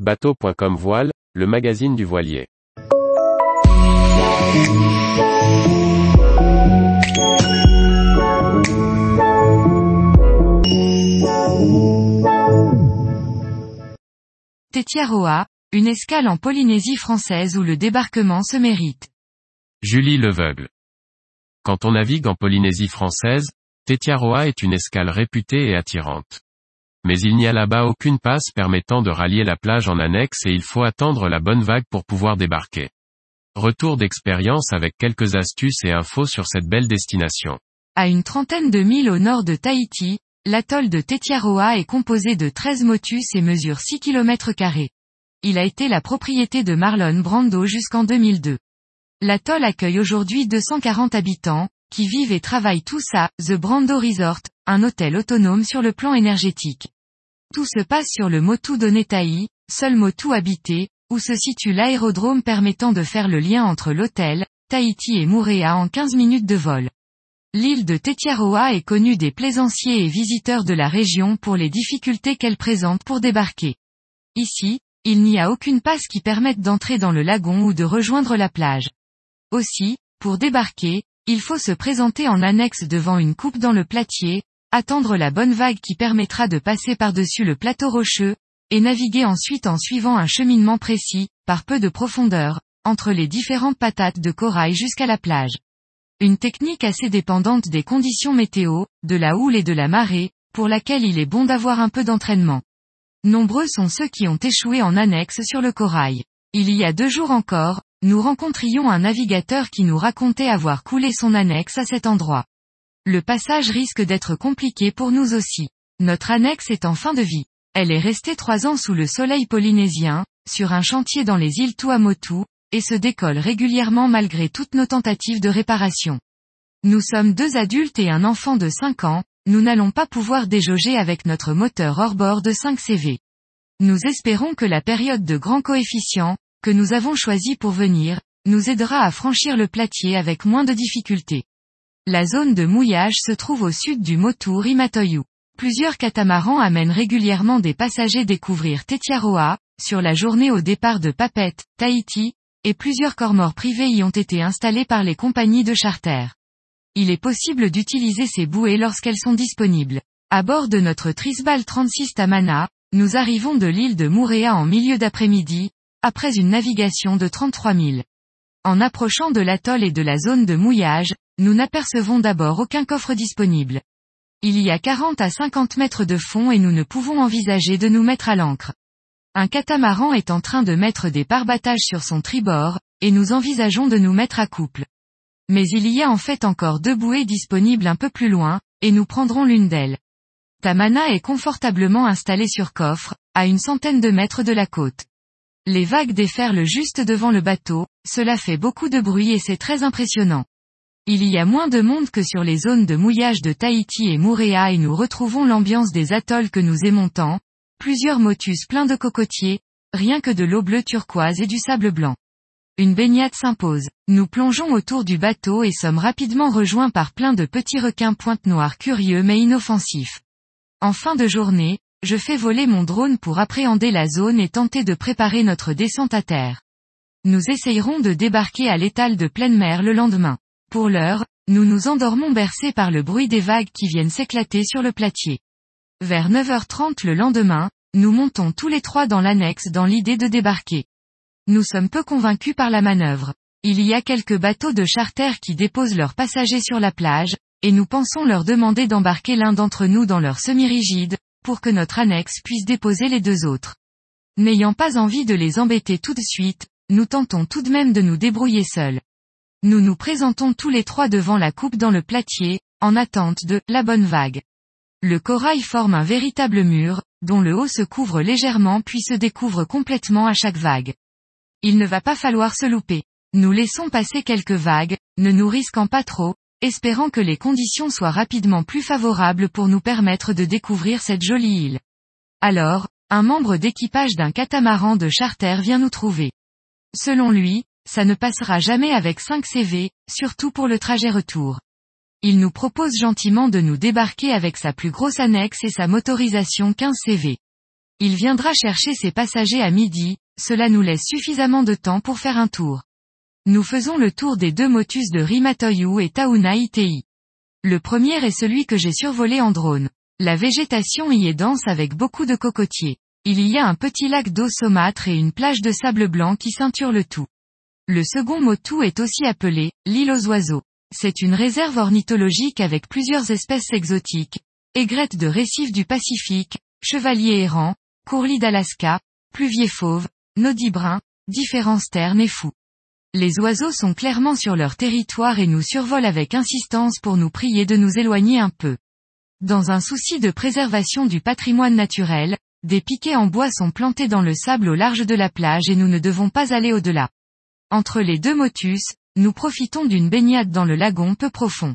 Bateau.com Voile, le magazine du voilier. Tetiaroa, une escale en Polynésie française où le débarquement se mérite. Julie Leveugle. Quand on navigue en Polynésie française, Tetiaroa est une escale réputée et attirante. Mais il n'y a là-bas aucune passe permettant de rallier la plage en annexe et il faut attendre la bonne vague pour pouvoir débarquer. Retour d'expérience avec quelques astuces et infos sur cette belle destination. À une trentaine de milles au nord de Tahiti, l'atoll de Tetiaroa est composé de 13 motus et mesure 6 km. Il a été la propriété de Marlon Brando jusqu'en 2002. L'atoll accueille aujourd'hui 240 habitants, qui vivent et travaillent tous à The Brando Resort, un hôtel autonome sur le plan énergétique. Tout se passe sur le Motu d'Onetai, seul Motu habité, où se situe l'aérodrome permettant de faire le lien entre l'hôtel, Tahiti et Moorea en 15 minutes de vol. L'île de Tetiaroa est connue des plaisanciers et visiteurs de la région pour les difficultés qu'elle présente pour débarquer. Ici, il n'y a aucune passe qui permette d'entrer dans le lagon ou de rejoindre la plage. Aussi, pour débarquer, il faut se présenter en annexe devant une coupe dans le platier, attendre la bonne vague qui permettra de passer par-dessus le plateau rocheux, et naviguer ensuite en suivant un cheminement précis, par peu de profondeur, entre les différentes patates de corail jusqu'à la plage. Une technique assez dépendante des conditions météo, de la houle et de la marée, pour laquelle il est bon d'avoir un peu d'entraînement. Nombreux sont ceux qui ont échoué en annexe sur le corail. Il y a deux jours encore, nous rencontrions un navigateur qui nous racontait avoir coulé son annexe à cet endroit. Le passage risque d'être compliqué pour nous aussi. Notre annexe est en fin de vie. Elle est restée trois ans sous le soleil polynésien, sur un chantier dans les îles Tuamotu, et se décolle régulièrement malgré toutes nos tentatives de réparation. Nous sommes deux adultes et un enfant de 5 ans, nous n'allons pas pouvoir déjauger avec notre moteur hors-bord de 5 CV. Nous espérons que la période de grand coefficient, que nous avons choisi pour venir, nous aidera à franchir le platier avec moins de difficultés. La zone de mouillage se trouve au sud du Motu Rimatoyu. Plusieurs catamarans amènent régulièrement des passagers découvrir Tetiaroa, sur la journée au départ de Papette, Tahiti, et plusieurs cormors privés y ont été installés par les compagnies de charter. Il est possible d'utiliser ces bouées lorsqu'elles sont disponibles. À bord de notre Trisbal 36 Tamana, nous arrivons de l'île de Moorea en milieu d'après-midi, après une navigation de 33 000. En approchant de l'atoll et de la zone de mouillage, nous n'apercevons d'abord aucun coffre disponible. Il y a 40 à 50 mètres de fond et nous ne pouvons envisager de nous mettre à l'ancre. Un catamaran est en train de mettre des parbattages sur son tribord, et nous envisageons de nous mettre à couple. Mais il y a en fait encore deux bouées disponibles un peu plus loin, et nous prendrons l'une d'elles. Tamana est confortablement installée sur coffre, à une centaine de mètres de la côte. Les vagues déferlent juste devant le bateau, cela fait beaucoup de bruit et c'est très impressionnant. Il y a moins de monde que sur les zones de mouillage de Tahiti et Moorea et nous retrouvons l'ambiance des atolls que nous aimons tant, plusieurs motus pleins de cocotiers, rien que de l'eau bleue turquoise et du sable blanc. Une baignade s'impose. Nous plongeons autour du bateau et sommes rapidement rejoints par plein de petits requins pointe noire curieux mais inoffensifs. En fin de journée, je fais voler mon drone pour appréhender la zone et tenter de préparer notre descente à terre. Nous essayerons de débarquer à l'étal de pleine mer le lendemain. Pour l'heure, nous nous endormons bercés par le bruit des vagues qui viennent s'éclater sur le platier. Vers 9h30 le lendemain, nous montons tous les trois dans l'annexe dans l'idée de débarquer. Nous sommes peu convaincus par la manœuvre. Il y a quelques bateaux de charter qui déposent leurs passagers sur la plage, et nous pensons leur demander d'embarquer l'un d'entre nous dans leur semi-rigide, pour que notre annexe puisse déposer les deux autres. N'ayant pas envie de les embêter tout de suite, nous tentons tout de même de nous débrouiller seuls. Nous nous présentons tous les trois devant la coupe dans le platier, en attente de la bonne vague. Le corail forme un véritable mur, dont le haut se couvre légèrement puis se découvre complètement à chaque vague. Il ne va pas falloir se louper. Nous laissons passer quelques vagues, ne nous risquant pas trop, espérant que les conditions soient rapidement plus favorables pour nous permettre de découvrir cette jolie île. Alors, un membre d'équipage d'un catamaran de charter vient nous trouver. Selon lui, ça ne passera jamais avec 5 CV, surtout pour le trajet retour. Il nous propose gentiment de nous débarquer avec sa plus grosse annexe et sa motorisation 15 CV. Il viendra chercher ses passagers à midi, cela nous laisse suffisamment de temps pour faire un tour. Nous faisons le tour des deux motus de Rimatoyu et Tauna Itei. Le premier est celui que j'ai survolé en drone. La végétation y est dense avec beaucoup de cocotiers. Il y a un petit lac d'eau saumâtre et une plage de sable blanc qui ceinture le tout. Le second motu est aussi appelé, l'île aux oiseaux. C'est une réserve ornithologique avec plusieurs espèces exotiques, aigrettes de récifs du Pacifique, chevaliers errants, courlis d'Alaska, pluviers fauves, nodibrins, différents sternes et fous. Les oiseaux sont clairement sur leur territoire et nous survolent avec insistance pour nous prier de nous éloigner un peu. Dans un souci de préservation du patrimoine naturel, des piquets en bois sont plantés dans le sable au large de la plage et nous ne devons pas aller au-delà. Entre les deux motus, nous profitons d'une baignade dans le lagon peu profond.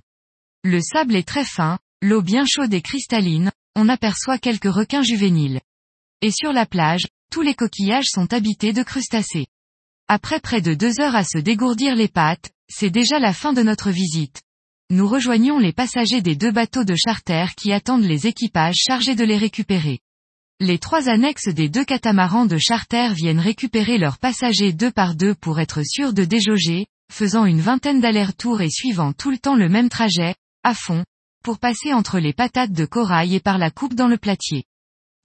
Le sable est très fin, l'eau bien chaude et cristalline, on aperçoit quelques requins juvéniles. Et sur la plage, tous les coquillages sont habités de crustacés. Après près de deux heures à se dégourdir les pattes, c'est déjà la fin de notre visite. Nous rejoignons les passagers des deux bateaux de charter qui attendent les équipages chargés de les récupérer. Les trois annexes des deux catamarans de charter viennent récupérer leurs passagers deux par deux pour être sûrs de déjauger, faisant une vingtaine d'allers-retours et suivant tout le temps le même trajet, à fond, pour passer entre les patates de corail et par la coupe dans le platier.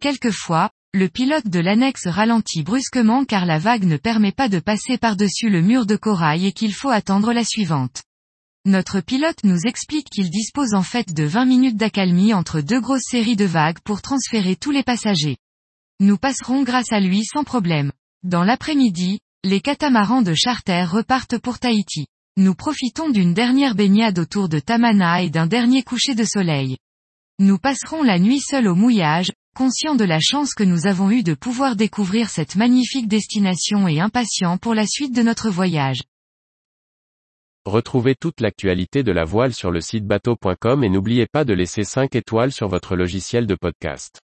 Quelquefois, le pilote de l'annexe ralentit brusquement car la vague ne permet pas de passer par-dessus le mur de corail et qu'il faut attendre la suivante. Notre pilote nous explique qu'il dispose en fait de 20 minutes d'accalmie entre deux grosses séries de vagues pour transférer tous les passagers. Nous passerons grâce à lui sans problème. Dans l'après-midi, les catamarans de charter repartent pour Tahiti. Nous profitons d'une dernière baignade autour de Tamana et d'un dernier coucher de soleil. Nous passerons la nuit seuls au mouillage, conscient de la chance que nous avons eue de pouvoir découvrir cette magnifique destination et impatient pour la suite de notre voyage. Retrouvez toute l'actualité de la voile sur le site bateau.com et n'oubliez pas de laisser 5 étoiles sur votre logiciel de podcast.